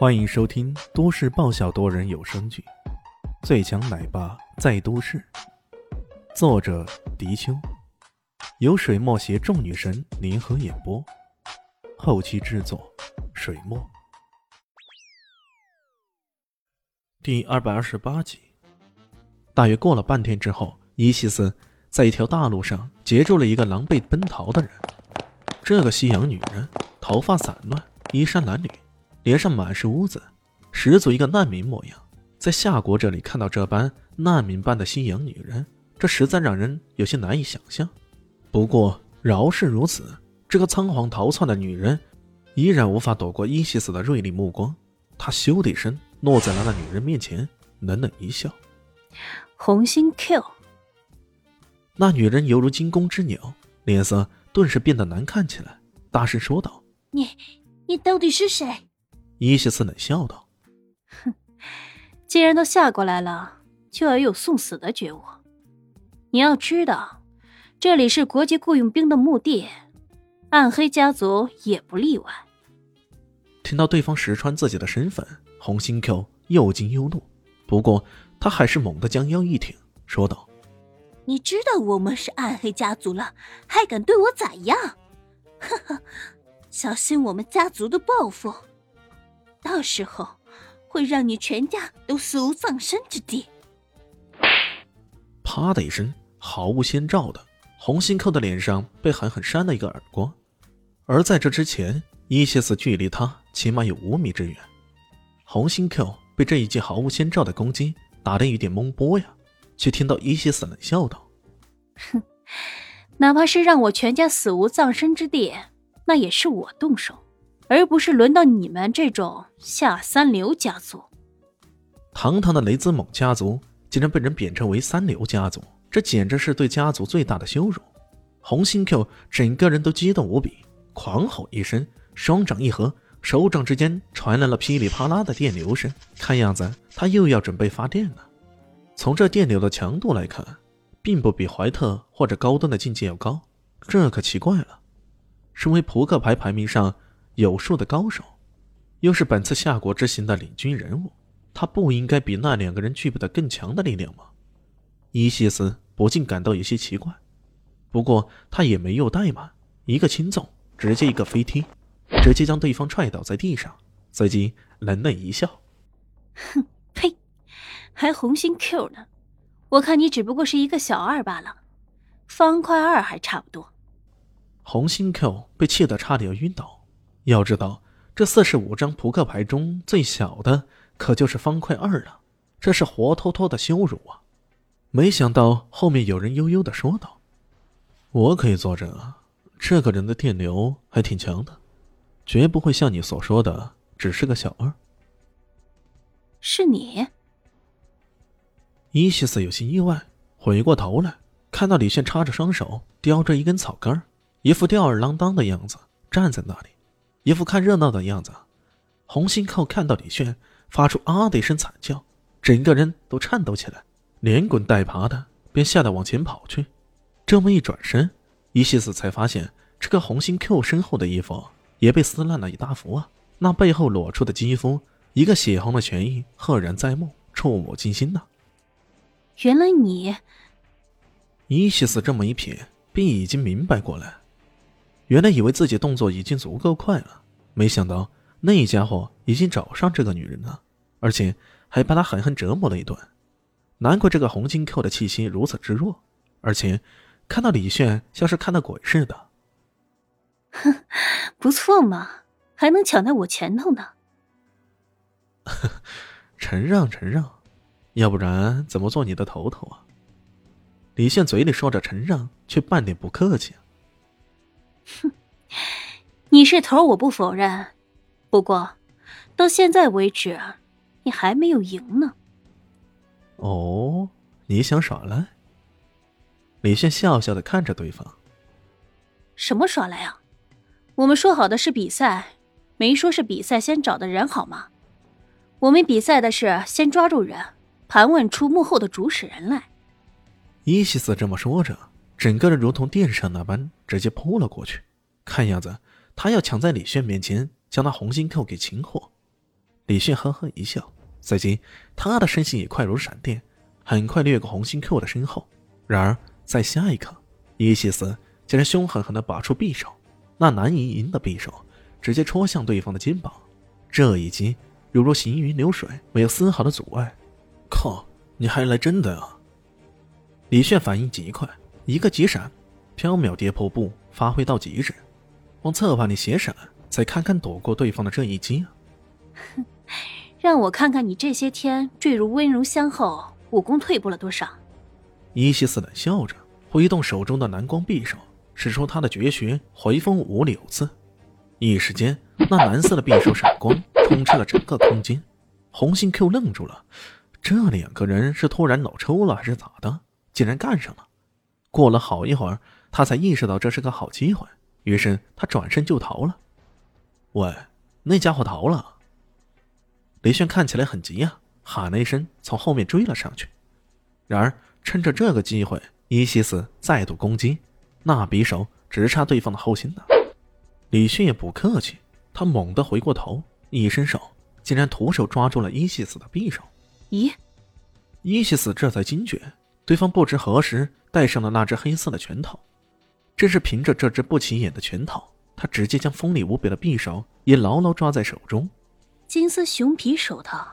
欢迎收听都市爆笑多人有声剧《最强奶爸在都市》，作者：迪秋，由水墨携众女神联合演播，后期制作：水墨。第二百二十八集，大约过了半天之后，伊西斯在一条大路上截住了一个狼狈奔逃的人。这个西洋女人头发散乱，衣衫褴褛。脸上满是污渍，十足一个难民模样。在夏国这里看到这般难民般的新洋女人，这实在让人有些难以想象。不过饶是如此，这个仓皇逃窜的女人依然无法躲过伊西斯的锐利目光。他咻的一声落在了那女人面前，冷冷一笑：“红心 Q。”那女人犹如惊弓之鸟，脸色顿时变得难看起来，大声说道：“你，你到底是谁？”伊西斯冷笑道：“哼，既然都下过来了，就要有送死的觉悟。你要知道，这里是国际雇佣兵的墓地，暗黑家族也不例外。”听到对方识穿自己的身份，红心 Q 又惊又怒，不过他还是猛地将腰一挺，说道：“你知道我们是暗黑家族了，还敢对我咋样？呵呵，小心我们家族的报复！”到时候会让你全家都死无葬身之地。啪的一声，毫无先兆的，红心扣的脸上被狠狠扇了一个耳光。而在这之前，伊西斯距离他起码有五米之远。红心扣被这一记毫无先兆的攻击打得有点懵波呀，却听到伊西斯冷笑道：“哼，哪怕是让我全家死无葬身之地，那也是我动手。”而不是轮到你们这种下三流家族。堂堂的雷兹蒙家族竟然被人贬称为三流家族，这简直是对家族最大的羞辱。红心 Q 整个人都激动无比，狂吼一声，双掌一合，手掌之间传来了噼里啪啦的电流声。看样子他又要准备发电了。从这电流的强度来看，并不比怀特或者高端的境界要高，这可奇怪了。身为扑克牌排名上。有数的高手，又是本次夏国之行的领军人物，他不应该比那两个人具备的更强的力量吗？伊西斯不禁感到有些奇怪。不过他也没有怠慢，一个轻纵，直接一个飞踢，直接将对方踹倒在地上，随即冷冷一笑：“哼，呸，还红心 Q 呢？我看你只不过是一个小二罢了，方块二还差不多。”红心 Q 被气得差点要晕倒。要知道，这四十五张扑克牌中最小的可就是方块二了，这是活脱脱的羞辱啊！没想到后面有人悠悠的说道：“我可以作证啊，这个人的电流还挺强的，绝不会像你所说的只是个小二。”是你？伊西斯有些意外，回过头来看到李炫插着双手，叼着一根草根一副吊儿郎当的样子站在那里。一副看热闹的样子，红心靠看到李炫，发出啊的一声惨叫，整个人都颤抖起来，连滚带爬的便吓得往前跑去。这么一转身，伊西斯才发现这个红心 Q 身后的衣服也被撕烂了一大幅啊！那背后裸出的肌肤，一个血红的拳印赫然在目，触目惊心呐！原来你……伊西斯这么一瞥，便已经明白过来。原来以为自己动作已经足够快了，没想到那家伙已经找上这个女人了，而且还把她狠狠折磨了一顿。难怪这个红金 Q 的气息如此之弱，而且看到李炫像是看到鬼似的。哼，不错嘛，还能抢在我前头呢。承让承让，要不然怎么做你的头头啊？李炫嘴里说着承让，却半点不客气。哼，你是头，我不否认。不过，到现在为止，你还没有赢呢。哦，你想耍赖？李炫笑笑的看着对方。什么耍赖啊？我们说好的是比赛，没说是比赛先找的人好吗？我们比赛的是先抓住人，盘问出幕后的主使人来。伊西斯这么说着。整个人如同电闪那般直接扑了过去，看样子他要抢在李炫面前将那红心扣给擒获。李炫呵呵一笑，随即他的身形也快如闪电，很快掠过红心 Q 的身后。然而在下一刻，伊西斯竟然凶狠狠地拔出匕首，那难以赢的匕首直接戳向对方的肩膀。这一击犹如行云流水，没有丝毫的阻碍。靠，你还来真的啊！李炫反应极快，一个急闪，飘渺跌破步发挥到极致，往侧方里斜闪，再看看躲过对方的这一击。哼，让我看看你这些天坠入温柔乡后，武功退步了多少。伊西斯冷笑着，挥动手中的蓝光匕首，使出他的绝学回风五柳刺。一时间，那蓝色的匕首闪光充斥了整个空间。红心 Q 愣住了，这两个人是突然脑抽了还是咋的？竟然干上了！过了好一会儿，他才意识到这是个好机会，于是他转身就逃了。喂，那家伙逃了！李炫看起来很急啊，喊了一声，从后面追了上去。然而趁着这个机会，伊西斯再度攻击，那匕首直插对方的后心呢。李迅也不客气，他猛地回过头，一伸手，竟然徒手抓住了伊西斯的匕首。咦？伊西斯这才惊觉。对方不知何时戴上了那只黑色的拳套，正是凭着这只不起眼的拳套，他直接将锋利无比的匕首也牢牢抓在手中。金丝熊皮手套，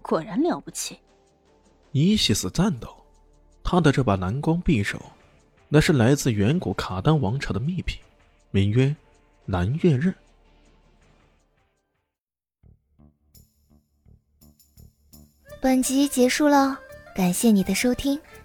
果然了不起。伊西斯赞道：“他的这把蓝光匕首，那是来自远古卡丹王朝的秘品，名曰蓝月刃。”本集结束了。感谢你的收听，